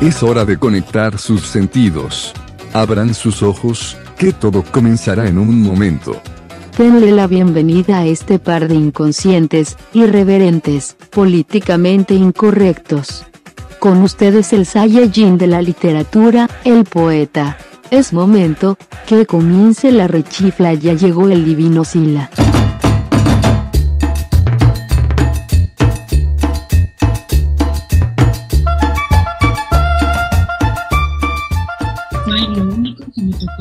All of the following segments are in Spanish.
Es hora de conectar sus sentidos. Abran sus ojos, que todo comenzará en un momento. Denle la bienvenida a este par de inconscientes, irreverentes, políticamente incorrectos. Con ustedes el Saiyajin de la literatura, el poeta. Es momento, que comience la rechifla, ya llegó el divino Sila.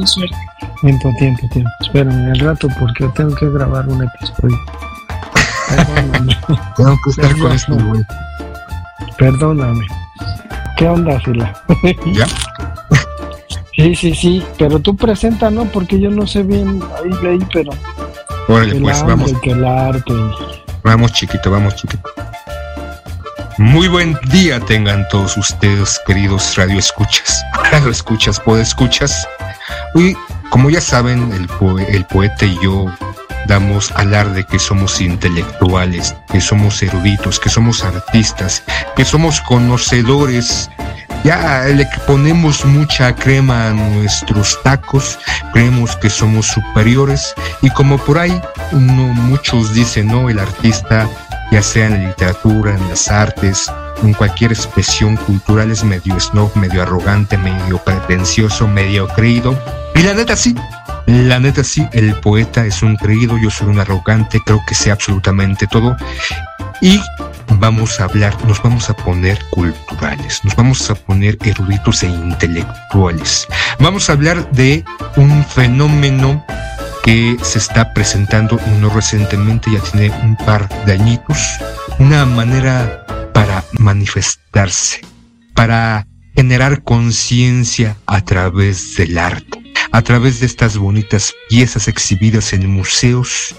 Suerte. Tiempo, tiempo, tiempo. Espérame al rato porque tengo que grabar un episodio. Perdóname. Tengo que estar con este güey. Perdóname. ¿Qué onda, Sila? ¿Ya? Sí, sí, sí. Pero tú presenta, ¿no? Porque yo no sé bien. Ahí leí, pero. Órale, el pues hambre, vamos. que el arte. Vamos, chiquito, vamos, chiquito. Muy buen día tengan todos ustedes, queridos radioescuchas. Radioescuchas, podescuchas. Hoy, como ya saben, el, poe- el poeta y yo damos alarde que somos intelectuales, que somos eruditos, que somos artistas, que somos conocedores. Ya le ponemos mucha crema a nuestros tacos, creemos que somos superiores y como por ahí uno, muchos dicen, no, el artista, ya sea en la literatura, en las artes, en cualquier expresión cultural es medio snob, medio arrogante, medio pretencioso, medio creído. Y la neta sí, la neta sí, el poeta es un creído, yo soy un arrogante, creo que sé absolutamente todo. Y vamos a hablar, nos vamos a poner culturales, nos vamos a poner eruditos e intelectuales. Vamos a hablar de un fenómeno que se está presentando no recientemente, ya tiene un par de añitos, una manera para manifestarse, para generar conciencia a través del arte, a través de estas bonitas piezas exhibidas en museos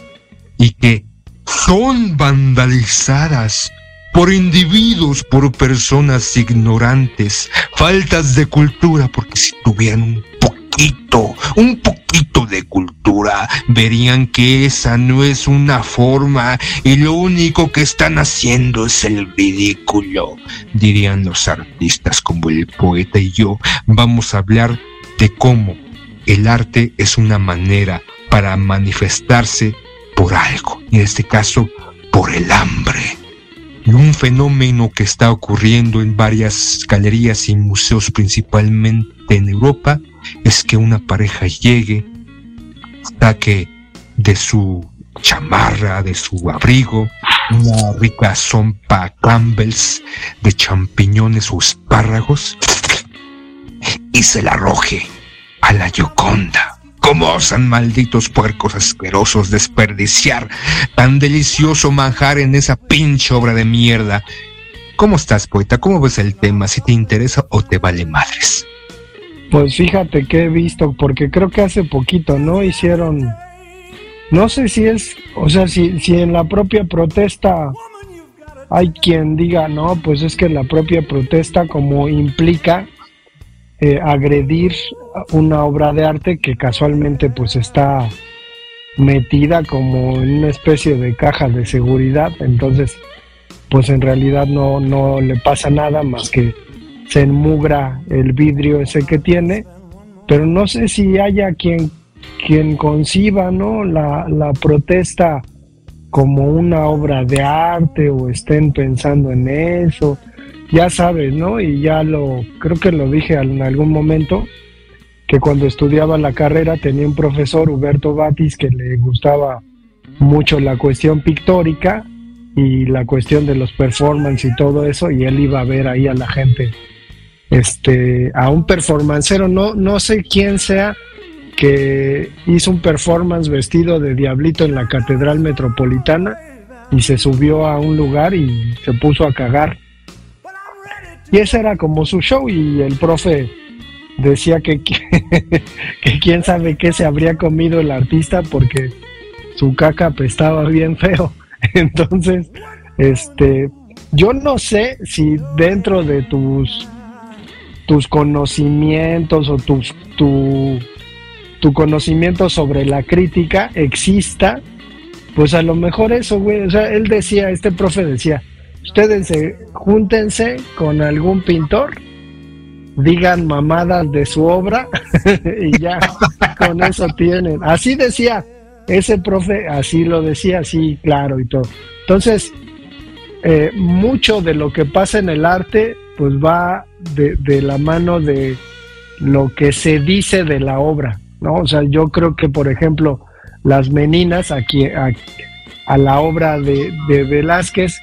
y que son vandalizadas por individuos, por personas ignorantes, faltas de cultura, porque si tuvieran un poquito, un poquito de cultura, verían que esa no es una forma y lo único que están haciendo es el ridículo, dirían los artistas como el poeta y yo. Vamos a hablar de cómo el arte es una manera para manifestarse por algo, en este caso por el hambre. Y un fenómeno que está ocurriendo en varias galerías y museos, principalmente en Europa, es que una pareja llegue, saque de su chamarra, de su abrigo, una rica sompa Campbell's de champiñones o espárragos y se la arroje a la Gioconda. ¿Cómo osan malditos puercos asquerosos desperdiciar tan delicioso manjar en esa pinche obra de mierda? ¿Cómo estás, poeta? ¿Cómo ves el tema? ¿Si te interesa o te vale madres? Pues fíjate que he visto, porque creo que hace poquito, ¿no? Hicieron. No sé si es. O sea, si, si en la propia protesta hay quien diga, no, pues es que la propia protesta, como implica eh, agredir una obra de arte que casualmente pues está metida como en una especie de caja de seguridad, entonces pues en realidad no, no le pasa nada más que se enmugra el vidrio ese que tiene, pero no sé si haya quien, quien conciba ¿no? la, la protesta como una obra de arte o estén pensando en eso, ya sabes, ¿no? Y ya lo, creo que lo dije en algún momento, que cuando estudiaba la carrera tenía un profesor, Huberto Batis, que le gustaba mucho la cuestión pictórica y la cuestión de los performance y todo eso, y él iba a ver ahí a la gente, este, a un performancero, no, no sé quién sea, que hizo un performance vestido de diablito en la Catedral Metropolitana y se subió a un lugar y se puso a cagar. Y ese era como su show y el profe decía que, que quién sabe qué se habría comido el artista porque su caca apestaba bien feo. Entonces, este, yo no sé si dentro de tus tus conocimientos o tus, tu, tu conocimiento sobre la crítica exista, pues a lo mejor eso, güey. O sea, él decía, este profe decía, ustedes se, júntense con algún pintor digan mamadas de su obra y ya con eso tienen. Así decía ese profe, así lo decía, así claro y todo. Entonces, eh, mucho de lo que pasa en el arte, pues va de, de, la mano de lo que se dice de la obra, ¿no? O sea, yo creo que, por ejemplo, las meninas aquí a, a la obra de, de, Velázquez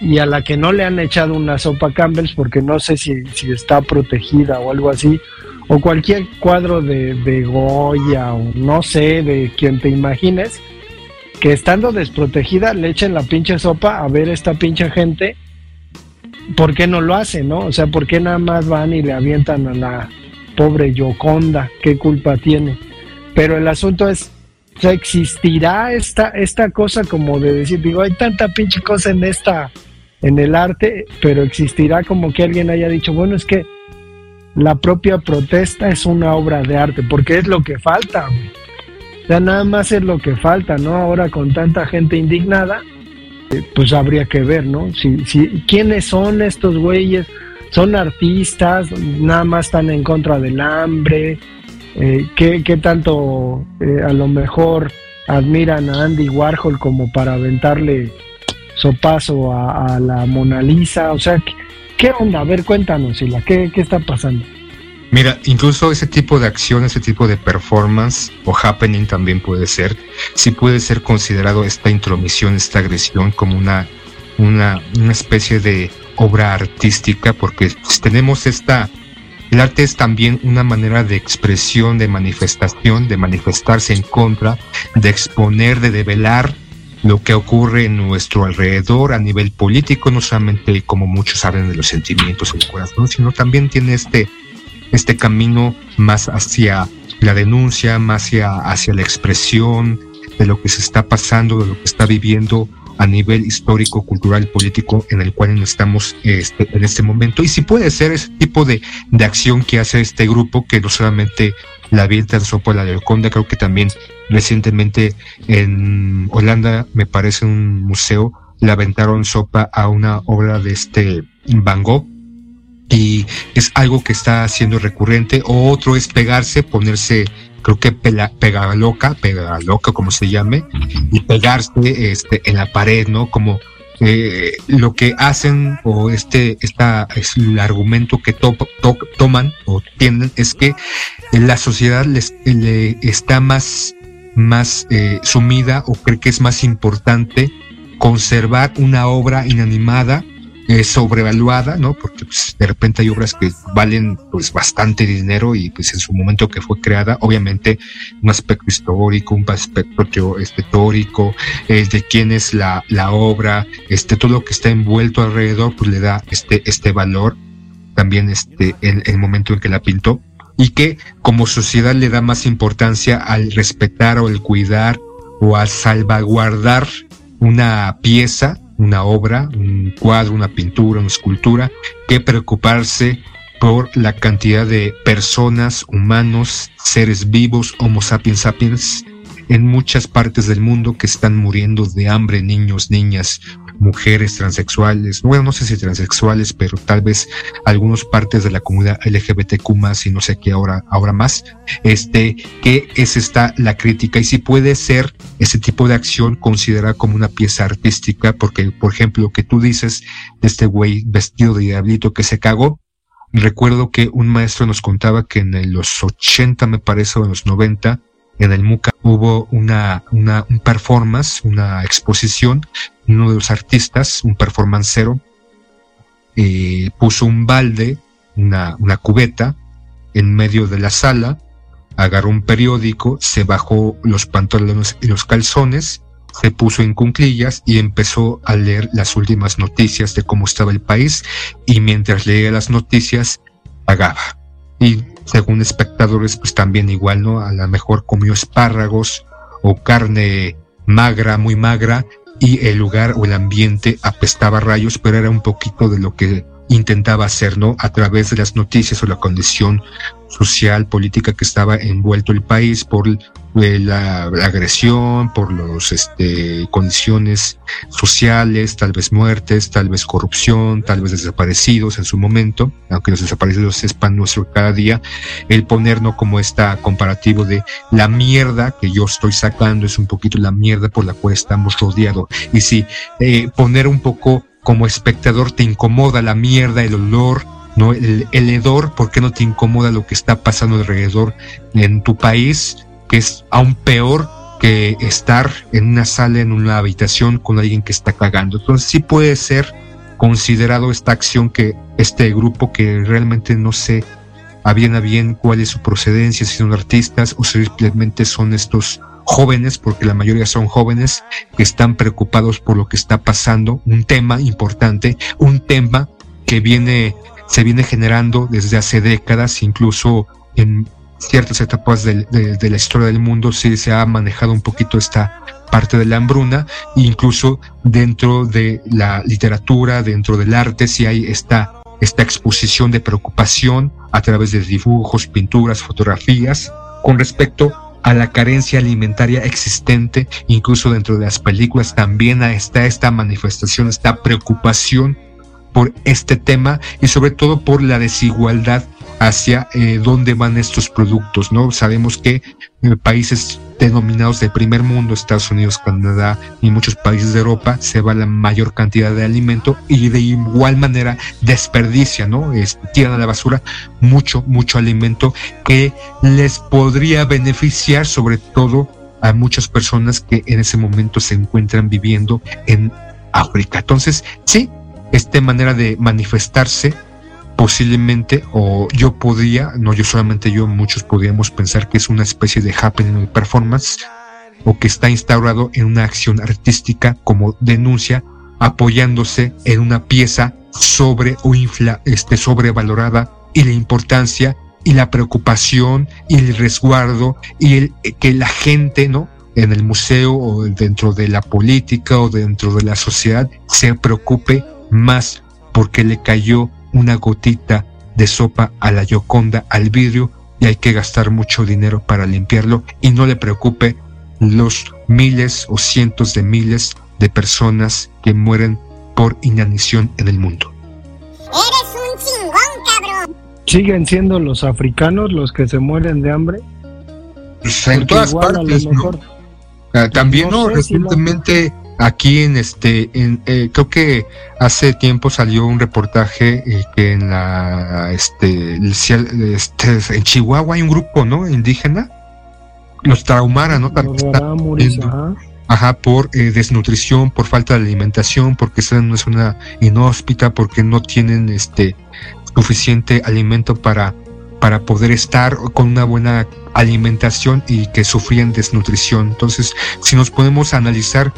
y a la que no le han echado una sopa Campbell's porque no sé si, si está protegida o algo así, o cualquier cuadro de, de Goya o no sé, de quien te imagines, que estando desprotegida le echen la pinche sopa a ver esta pinche gente, ¿por qué no lo hacen, no? O sea, ¿por qué nada más van y le avientan a la pobre Yoconda? ¿Qué culpa tiene? Pero el asunto es, o sea, existirá esta, esta cosa como de decir, digo, hay tanta pinche cosa en esta, en el arte, pero existirá como que alguien haya dicho, bueno, es que la propia protesta es una obra de arte, porque es lo que falta, O sea, nada más es lo que falta, ¿no? Ahora con tanta gente indignada, eh, pues habría que ver, ¿no? Si, si, ¿Quiénes son estos güeyes? ¿Son artistas? ¿Nada más están en contra del hambre? Eh, ¿qué, ¿qué, tanto eh, a lo mejor admiran a Andy Warhol como para aventarle sopazo a, a la Mona Lisa? O sea, ¿Qué onda? A ver, cuéntanos, ¿qué, ¿qué está pasando? Mira, incluso ese tipo de acción, ese tipo de performance o happening también puede ser, sí puede ser considerado esta intromisión, esta agresión como una, una, una especie de obra artística, porque tenemos esta, el arte es también una manera de expresión, de manifestación, de manifestarse en contra, de exponer, de develar lo que ocurre en nuestro alrededor a nivel político, no solamente como muchos saben de los sentimientos en el corazón, sino también tiene este, este camino más hacia la denuncia, más hacia, hacia la expresión de lo que se está pasando, de lo que está viviendo a nivel histórico, cultural, político en el cual estamos este, en este momento. Y si puede ser ese tipo de, de acción que hace este grupo, que no solamente la avienta sopa la de creo que también recientemente en Holanda, me parece un museo, le aventaron sopa a una obra de este Van Gogh y es algo que está siendo recurrente. O otro es pegarse, ponerse, creo que pega, pega loca, pega loca como se llame, y pegarse este, en la pared, ¿no? Como eh, lo que hacen o este esta es el argumento que toman o tienen es que la sociedad les le está más más eh, sumida o cree que es más importante conservar una obra inanimada eh, sobrevaluada, ¿no? Porque pues, de repente hay obras que valen pues bastante dinero y pues en su momento que fue creada, obviamente un aspecto histórico, un aspecto este, teórico, eh, de quién es la, la obra, este, todo lo que está envuelto alrededor, pues le da este, este valor también este, en el momento en que la pintó y que como sociedad le da más importancia al respetar o al cuidar o a salvaguardar una pieza, una obra, un cuadro, una pintura, una escultura, que preocuparse por la cantidad de personas, humanos, seres vivos, homo sapiens sapiens, en muchas partes del mundo que están muriendo de hambre, niños, niñas, mujeres transexuales, bueno, no sé si transexuales, pero tal vez algunas partes de la comunidad LGBTQ más y no sé qué ahora, ahora más, este, que es esta la crítica. Y si puede ser ese tipo de acción considerada como una pieza artística, porque por ejemplo, lo que tú dices de este güey vestido de diablito que se cagó, recuerdo que un maestro nos contaba que en los 80 me parece o en los 90 en el MUCA hubo una, una un performance, una exposición uno de los artistas, un performancero, eh, puso un balde, una, una cubeta, en medio de la sala, agarró un periódico, se bajó los pantalones y los calzones, se puso en cunclillas y empezó a leer las últimas noticias de cómo estaba el país y mientras leía las noticias pagaba. Y según espectadores, pues también igual, ¿no? A lo mejor comió espárragos o carne magra, muy magra, y el lugar o el ambiente apestaba rayos, pero era un poquito de lo que intentaba hacer, ¿no? A través de las noticias o la condición social, política que estaba envuelto el país por eh, la, agresión, por las este, condiciones sociales, tal vez muertes, tal vez corrupción, tal vez desaparecidos en su momento, aunque los desaparecidos es pan nuestro cada día, el ponernos como esta comparativo de la mierda que yo estoy sacando es un poquito la mierda por la cual estamos rodeados. Y si eh, poner un poco como espectador te incomoda la mierda, el olor, ¿no? El, el hedor, ¿por qué no te incomoda lo que está pasando alrededor en tu país? Que es aún peor que estar en una sala, en una habitación con alguien que está cagando. Entonces sí puede ser considerado esta acción que este grupo que realmente no sé a bien a bien cuál es su procedencia, si son artistas o simplemente son estos jóvenes, porque la mayoría son jóvenes, que están preocupados por lo que está pasando, un tema importante, un tema que viene, se viene generando desde hace décadas, incluso en ciertas etapas de, la historia del mundo sí se ha manejado un poquito esta parte de la hambruna, incluso dentro de la literatura, dentro del arte, si hay esta, esta exposición de preocupación a través de dibujos, pinturas, fotografías, con respecto a la carencia alimentaria existente, incluso dentro de las películas también está esta manifestación, esta preocupación por este tema y sobre todo por la desigualdad hacia eh, dónde van estos productos, ¿no? Sabemos que en países denominados de primer mundo, Estados Unidos, Canadá y muchos países de Europa, se va la mayor cantidad de alimento y de igual manera desperdicia, ¿no? Es, tiran a la basura mucho, mucho alimento que les podría beneficiar sobre todo a muchas personas que en ese momento se encuentran viviendo en África. Entonces, sí, esta manera de manifestarse posiblemente, o yo podría, no yo solamente yo, muchos podríamos pensar que es una especie de happening performance, o que está instaurado en una acción artística como denuncia, apoyándose en una pieza sobre o infla, este, sobrevalorada y la importancia y la preocupación y el resguardo y el que la gente, ¿no? en el museo o dentro de la política o dentro de la sociedad se preocupe más porque le cayó una gotita de sopa a la Yoconda al vidrio y hay que gastar mucho dinero para limpiarlo y no le preocupe los miles o cientos de miles de personas que mueren por inanición en el mundo. Eres un chingón, cabrón. ¿Siguen siendo los africanos los que se mueren de hambre? Pues en todas partes, ah, también no, recientemente aquí en este, en, eh, creo que hace tiempo salió un reportaje eh, que en la, este, este, en Chihuahua hay un grupo, ¿no? Indígena, los traumaran, ¿no? Ajá, por eh, desnutrición, por falta de alimentación, porque están en una zona inhóspita, porque no tienen este suficiente alimento para, para poder estar con una buena alimentación y que sufrían desnutrición. Entonces, si nos podemos analizar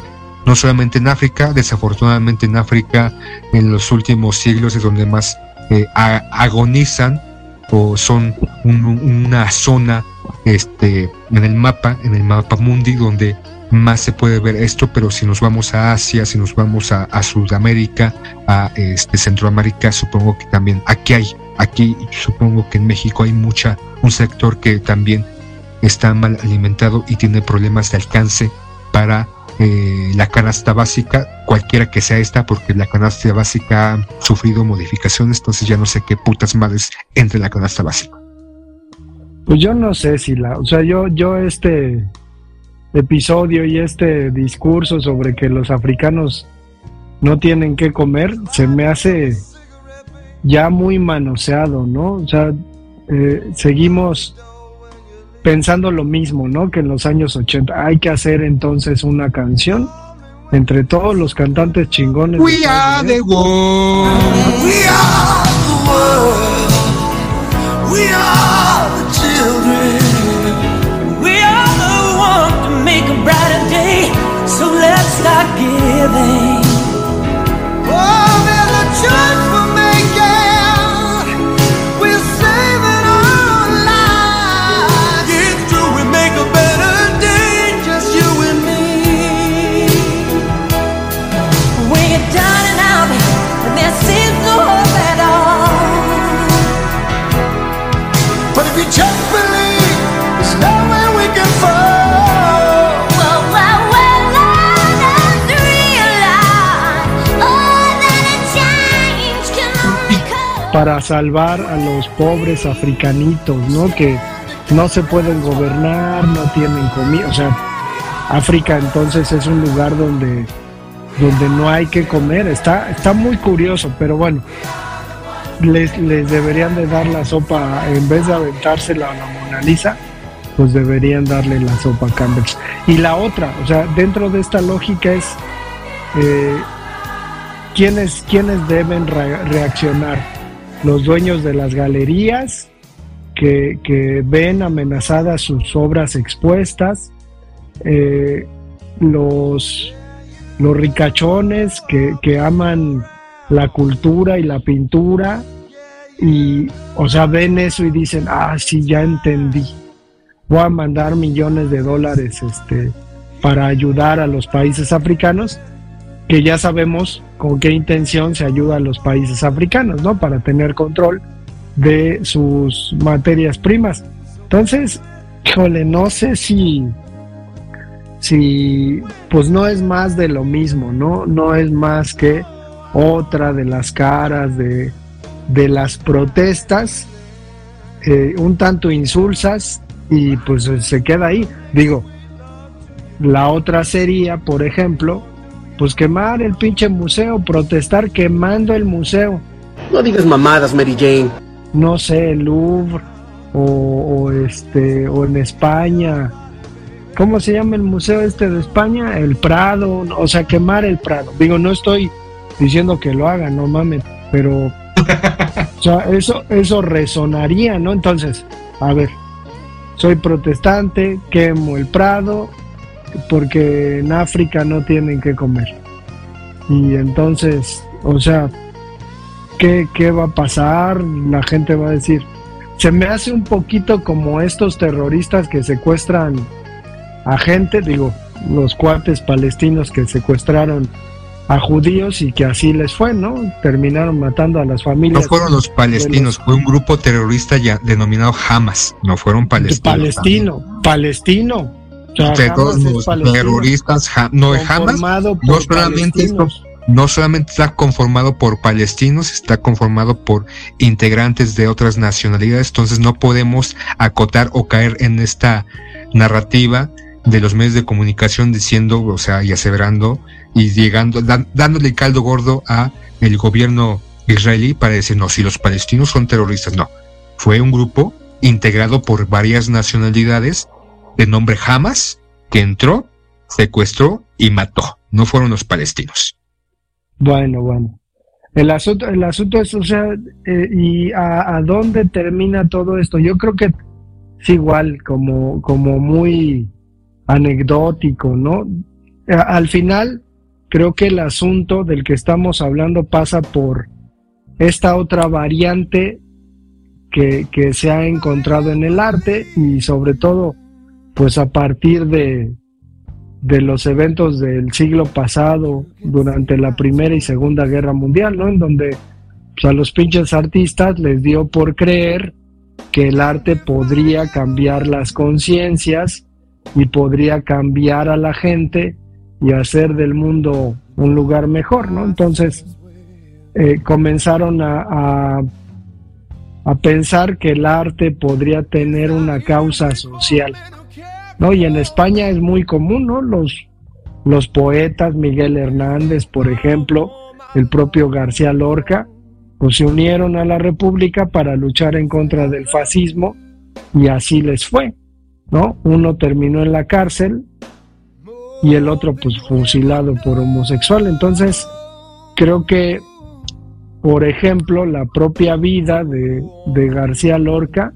no solamente en África, desafortunadamente en África en los últimos siglos es donde más eh, agonizan o son una zona este, en el mapa, en el mapa mundi, donde más se puede ver esto, pero si nos vamos a Asia, si nos vamos a, Sudamérica, a este, Centroamérica, supongo que también aquí hay, aquí supongo que en México hay mucha, un sector que también está mal alimentado y tiene problemas de alcance para eh, la canasta básica, cualquiera que sea esta, porque la canasta básica ha sufrido modificaciones, entonces ya no sé qué putas madres entre la canasta básica. Pues yo no sé si la, o sea, yo, yo este episodio y este discurso sobre que los africanos no tienen que comer, se me hace ya muy manoseado, ¿no? O sea, eh, seguimos pensando lo mismo, ¿no? Que en los años 80 hay que hacer entonces una canción entre todos los cantantes chingones. We are the world. We are the world. We are the children. We are the one to make a brighter day. So let's start giving. Oh, there's a para salvar a los pobres africanitos, ¿no? Que no se pueden gobernar, no tienen comida, o sea, África entonces es un lugar donde donde no hay que comer, está está muy curioso, pero bueno, les, les deberían de dar la sopa en vez de aventársela a la Mona Lisa, pues deberían darle la sopa a Campbell. Y la otra, o sea, dentro de esta lógica es eh, ¿quiénes, deben reaccionar? Los dueños de las galerías que, ven amenazadas sus obras expuestas, eh, los, los ricachones que, que aman la cultura y la pintura y, o sea, ven eso y dicen, ah, sí, ya entendí. Voy a mandar millones de dólares este, para ayudar a los países africanos, que ya sabemos con qué intención se ayuda a los países africanos, ¿no? Para tener control de sus materias primas. Entonces, híjole, no sé si, si, pues no es más de lo mismo, ¿no? No es más que otra de las caras de, de las protestas, eh, un tanto insulsas y pues se queda ahí. Digo, la otra sería, por ejemplo, pues quemar el pinche museo, protestar quemando el museo. No digas mamadas, Mary Jane. No sé, el Louvre o, este o en España. ¿Cómo se llama el museo este de España? El Prado, o sea, quemar el Prado. Digo, no estoy diciendo que lo hagan, no mames, pero o sea, eso eso resonaría, ¿no? Entonces, a ver, soy protestante, quemo el Prado, porque en África no tienen que comer. Y entonces, o sea, ¿qué, ¿qué va a pasar? La gente va a decir, se me hace un poquito como estos terroristas que secuestran a gente, digo, los cuates palestinos que secuestraron a judíos y que así les fue, ¿no? Terminaron matando a las familias. No fueron los palestinos, fue un grupo terrorista ya denominado Hamas, no fueron palestinos. Palestino, palestino. Los terroristas, no Hamas, no solamente no solamente está conformado por palestinos, está conformado por integrantes de otras nacionalidades, entonces no podemos acotar o caer en esta narrativa de los medios de comunicación diciendo, o sea, y aseverando y llegando, dándole caldo gordo a el gobierno israelí para decir, no, si los palestinos son terroristas, no. Fue un grupo integrado por varias nacionalidades de nombre Hamas que entró, secuestró y mató. No fueron los palestinos. Bueno, bueno. El asunto, el asunto es, o sea, eh, ¿y a, dónde termina todo esto? Yo creo que es igual, como, como muy anecdótico, ¿no? Al final, creo que el asunto del que estamos hablando pasa por esta otra variante que se ha encontrado en el arte y sobre todo, pues a partir de, de los eventos del siglo pasado durante la Primera y Segunda Guerra Mundial, ¿no? En donde pues, a los pinches artistas les dio por creer que el arte podría cambiar las conciencias y podría cambiar a la gente y hacer del mundo un lugar mejor, ¿no? Entonces eh, comenzaron a, a, pensar que el arte podría tener una causa social, ¿no? Y en España es muy común, ¿no? Los, los poetas, Miguel Hernández, por ejemplo, el propio García Lorca, pues se unieron a la República para luchar en contra del fascismo y así les fue. ¿no? Uno terminó en la cárcel y el otro pues fusilado por homosexual. Entonces, creo que, por ejemplo, la propia vida de, García Lorca,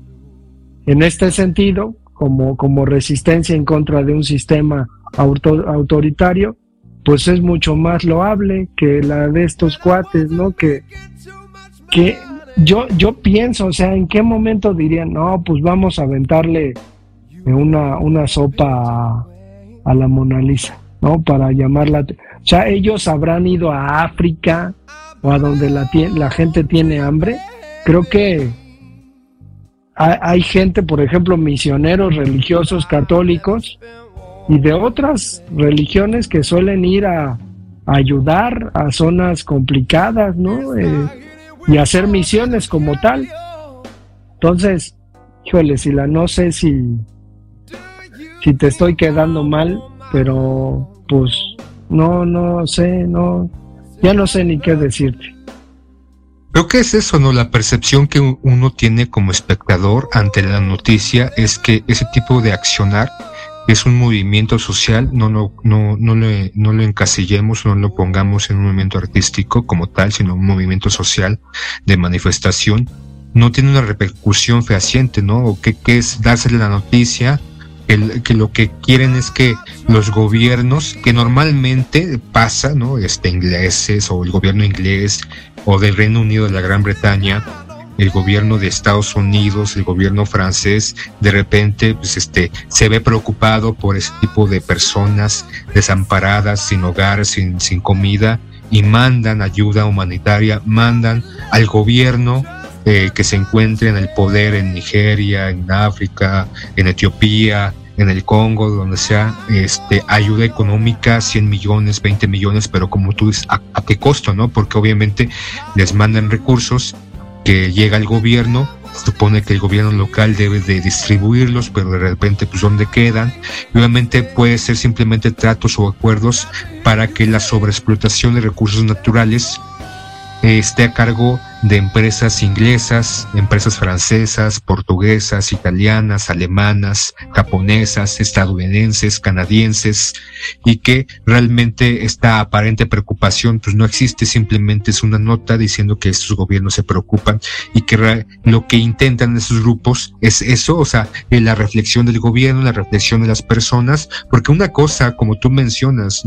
en este sentido, como, como resistencia en contra de un sistema autoritario, pues es mucho más loable que la de estos cuates, ¿no? Que, que yo, yo pienso, o sea, ¿en qué momento dirían, no, pues vamos a aventarle una, una sopa a, la Mona Lisa, ¿no? Para llamarla. O sea, ellos habrán ido a África o a donde la, la gente tiene hambre. Creo que hay, gente, por ejemplo, misioneros religiosos católicos y de otras religiones que suelen ir a, ayudar a zonas complicadas, ¿no? Eh, y hacer misiones como tal. Entonces, híjole, si la no sé si, si te estoy quedando mal, pero pues no, no sé, no, ya no sé ni qué decirte. Creo que es eso, ¿no? La percepción que uno tiene como espectador ante la noticia es que ese tipo de accionar es un movimiento social, no, no, no, no, le, no lo encasillemos, no lo pongamos en un movimiento artístico como tal, sino un movimiento social de manifestación, no tiene una repercusión fehaciente, ¿no? O que, que es dársele la noticia, que, que, lo que quieren es que los gobiernos, que normalmente pasa, ¿no? Este, ingleses o el gobierno inglés o del Reino Unido de la Gran Bretaña, el gobierno de Estados Unidos, el gobierno francés, de repente pues, este, se ve preocupado por ese tipo de personas desamparadas, sin hogar, sin, sin comida, y mandan ayuda humanitaria, mandan al gobierno eh, que se encuentre en el poder en Nigeria, en África, en Etiopía, en el Congo, donde sea, este, ayuda económica, 100 millones, 20 millones, pero como tú dices, ¿a, a qué costo, no? Porque obviamente les mandan recursos que llega el gobierno, supone que el gobierno local debe de distribuirlos, pero de repente pues dónde quedan. Y obviamente puede ser simplemente tratos o acuerdos para que la sobreexplotación de recursos naturales esté a cargo de empresas inglesas, empresas francesas, portuguesas, italianas, alemanas, japonesas, estadounidenses, canadienses, y que realmente esta aparente preocupación pues no existe, simplemente es una nota diciendo que estos gobiernos se preocupan y que lo que intentan esos grupos es eso, o sea, la reflexión del gobierno, la reflexión de las personas, porque una cosa, como tú mencionas,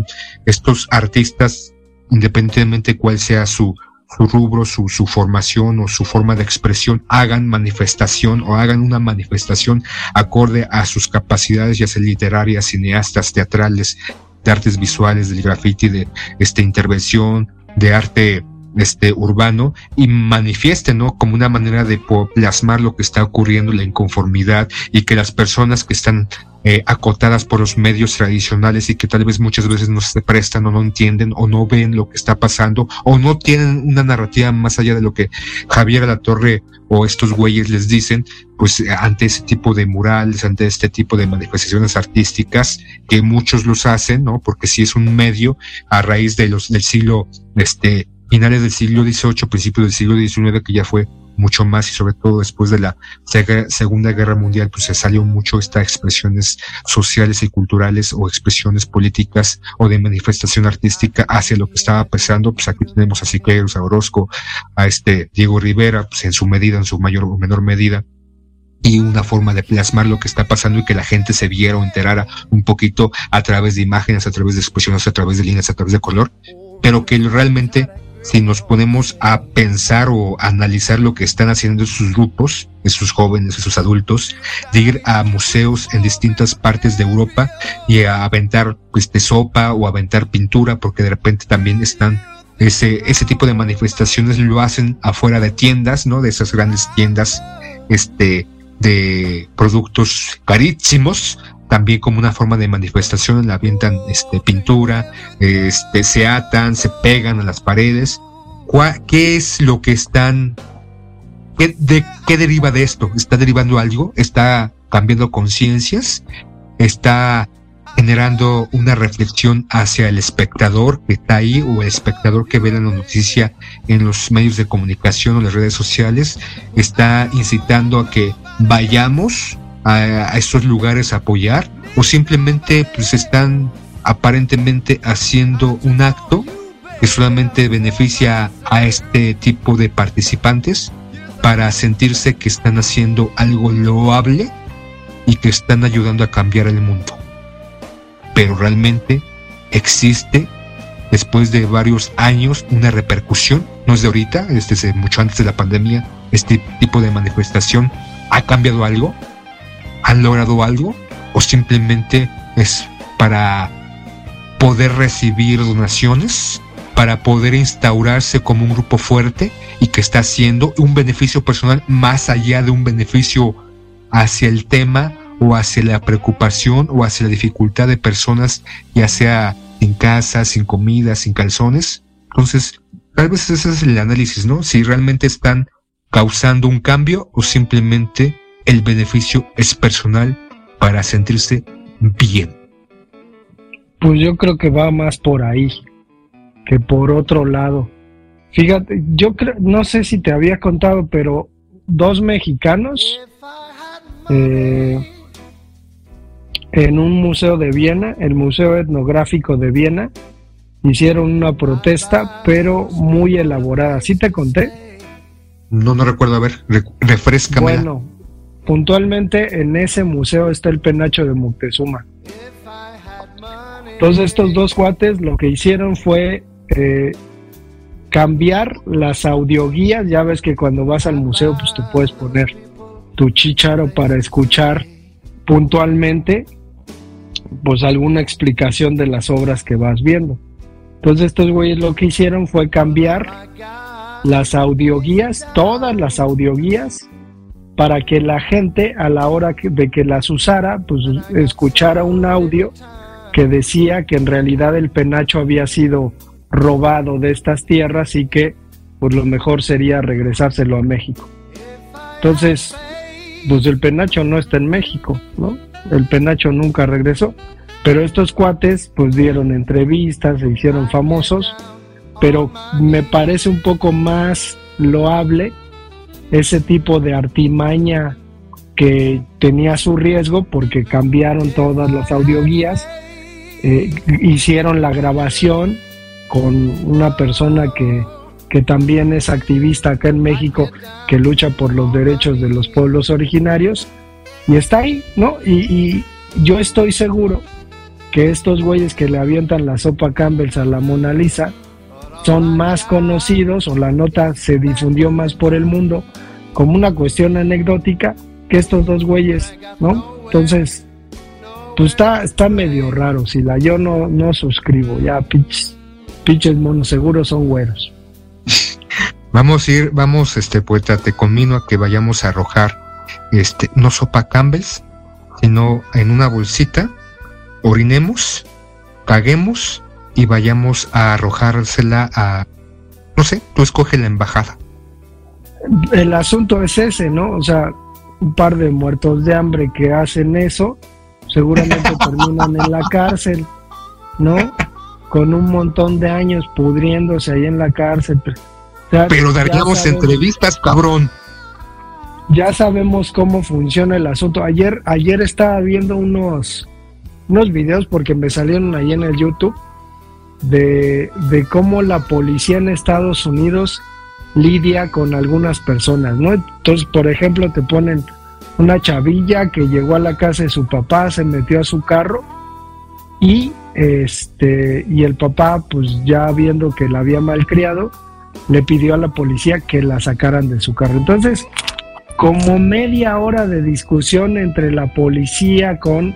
estos artistas, independientemente cuál sea su su rubro, su, su formación o su forma de expresión, hagan manifestación o hagan una manifestación acorde a sus capacidades, ya sea literarias, cineastas, teatrales, de artes visuales, del graffiti, de esta intervención, de arte este urbano y manifieste, ¿no? Como una manera de plasmar lo que está ocurriendo, la inconformidad y que las personas que están eh, acotadas por los medios tradicionales y que tal vez muchas veces no se prestan o no entienden o no ven lo que está pasando o no tienen una narrativa más allá de lo que Javier La Torre o estos güeyes les dicen, pues eh, ante ese tipo de murales, ante este tipo de manifestaciones artísticas que muchos los hacen, ¿no? Porque si es un medio a raíz de los del siglo este finales del siglo XVIII, principios del siglo XIX, que ya fue mucho más y sobre todo después de la Segunda Guerra Mundial, pues se salió mucho estas expresiones sociales y culturales o expresiones políticas o de manifestación artística hacia lo que estaba pasando. Pues aquí tenemos a Siqueiros, a Orozco, a este Diego Rivera, pues en su medida, en su mayor o menor medida y una forma de plasmar lo que está pasando y que la gente se viera o enterara un poquito a través de imágenes, a través de expresiones, a través de líneas, a través de color, pero que realmente si nos ponemos a pensar o analizar lo que están haciendo sus grupos, esos jóvenes, esos adultos, de ir a museos en distintas partes de Europa y a aventar pues, de sopa o aventar pintura, porque de repente también están ese, ese tipo de manifestaciones lo hacen afuera de tiendas, ¿no? De esas grandes tiendas, este, de productos carísimos, también como una forma de manifestación, la avientan este, pintura, este, se atan, se pegan a las paredes. ¿Qué es lo que están, qué, de, qué deriva de esto? ¿Está derivando algo? ¿Está cambiando conciencias? ¿Está generando una reflexión hacia el espectador que está ahí o el espectador que ve la noticia en los medios de comunicación o las redes sociales? ¿Está incitando a que vayamos a, estos lugares a apoyar o simplemente pues están aparentemente haciendo un acto que solamente beneficia a este tipo de participantes para sentirse que están haciendo algo loable y que están ayudando a cambiar el mundo. Pero realmente existe después de varios años una repercusión, no es de ahorita, es desde mucho antes de la pandemia, este tipo de manifestación ha cambiado algo han logrado algo o simplemente es para poder recibir donaciones, para poder instaurarse como un grupo fuerte y que está haciendo un beneficio personal más allá de un beneficio hacia el tema o hacia la preocupación o hacia la dificultad de personas, ya sea sin casa, sin comida, sin calzones. Entonces, tal vez ese es el análisis, ¿no? Si realmente están causando un cambio o simplemente el beneficio es personal para sentirse bien. Pues yo creo que va más por ahí que por otro lado. Fíjate, yo creo, no sé si te había contado, pero dos mexicanos eh, en un museo de Viena, el Museo Etnográfico de Viena, hicieron una protesta, pero muy elaborada. ¿Sí te conté? No, no recuerdo, a ver, refrescame. Bueno, puntualmente en ese museo está el penacho de Moctezuma. Entonces estos dos cuates lo que hicieron fue eh, cambiar las audioguías. Ya ves que cuando vas al museo, pues te puedes poner tu chicharo para escuchar puntualmente, pues alguna explicación de las obras que vas viendo. Entonces estos güeyes lo que hicieron fue cambiar las audioguías, todas las audioguías, para que la gente a la hora de que las usara, pues escuchara un audio que decía que en realidad el penacho había sido robado de estas tierras y que por lo mejor sería regresárselo a México. Entonces, pues el penacho no está en México, ¿no? El penacho nunca regresó, pero estos cuates pues dieron entrevistas, se hicieron famosos, pero me parece un poco más loable ese tipo de artimaña que tenía su riesgo porque cambiaron todas las audioguías, eh, hicieron la grabación con una persona que, también es activista acá en México, que lucha por los derechos de los pueblos originarios, y está ahí, ¿no? Y, yo estoy seguro que estos güeyes que le avientan la sopa Campbell's a la Mona Lisa son más conocidos o la nota se difundió más por el mundo como una cuestión anecdótica que estos dos güeyes, ¿no? Entonces, pues está, está medio raro. Si la yo no, no suscribo, ya pinches pinches monos seguros son güeros. vamos a ir, vamos, este poeta, te conmino a que vayamos a arrojar, este, no sopa Campbell's, sino en una bolsita, orinemos, caguemos y vayamos a arrojársela a, no sé, tú escoge la embajada. El asunto es ese, ¿no? O sea, un par de muertos de hambre que hacen eso, seguramente terminan en la cárcel, ¿no? con un montón de años pudriéndose ahí en la cárcel. Pero daríamos entrevistas, cabrón. Ya sabemos cómo funciona el asunto. Ayer, ayer estaba viendo unos, unos videos porque me salieron ahí en el YouTube de, de cómo la policía en Estados Unidos lidia con algunas personas, ¿no? Entonces, por ejemplo, te ponen una chavilla que llegó a la casa de su papá, se metió a su carro y este y el papá pues ya viendo que la había malcriado le pidió a la policía que la sacaran de su carro entonces como media hora de discusión entre la policía con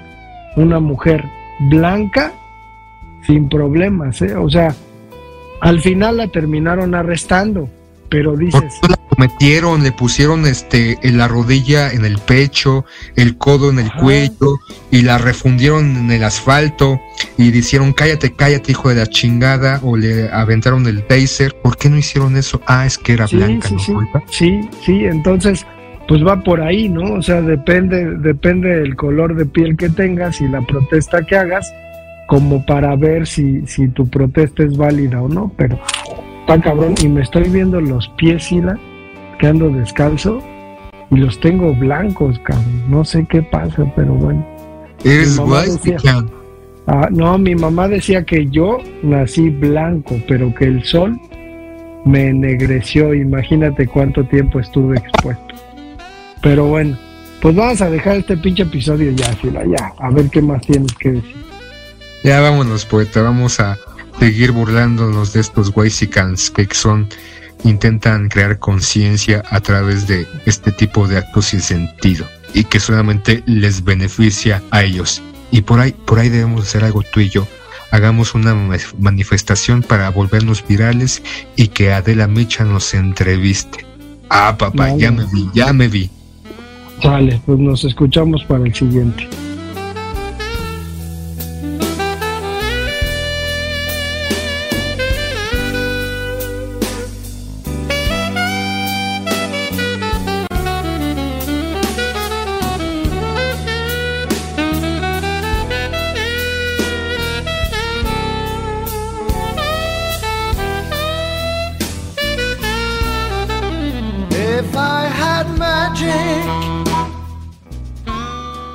una mujer blanca sin problemas ¿eh? o sea al final la terminaron arrestando pero dices metieron, le pusieron este en la rodilla en el pecho, el codo en el cuello y la refundieron en el asfalto y dijeron cállate, cállate hijo de la chingada o le aventaron el taser. ¿Por qué no hicieron eso? Ah, es que era blanca, sí, Sí, sí, entonces pues va por ahí, ¿no? O sea, depende depende del color de piel que tengas y la protesta que hagas como para ver si si tu protesta es válida o no, pero está cabrón y me estoy viendo los pies y la que ando descalzo y los tengo blancos, cabrón. No sé qué pasa, pero bueno. Eres guay, ah, No, mi mamá decía que yo nací blanco, pero que el sol me ennegreció. Imagínate cuánto tiempo estuve expuesto. Pero bueno, pues vamos a dejar este pinche episodio ya, Sila, ya. A ver qué más tienes que decir. Ya vámonos, poeta. Vamos a seguir burlándonos de estos Waisicans que son intentan crear conciencia a través de este tipo de actos sin sentido y que solamente les beneficia a ellos. Y por ahí, por ahí debemos hacer algo tú y yo. Hagamos una manifestación para volvernos virales y que Adela Micha nos entreviste. Ah, papá, ya me vi, ya me vi. Vale, pues nos escuchamos para el siguiente.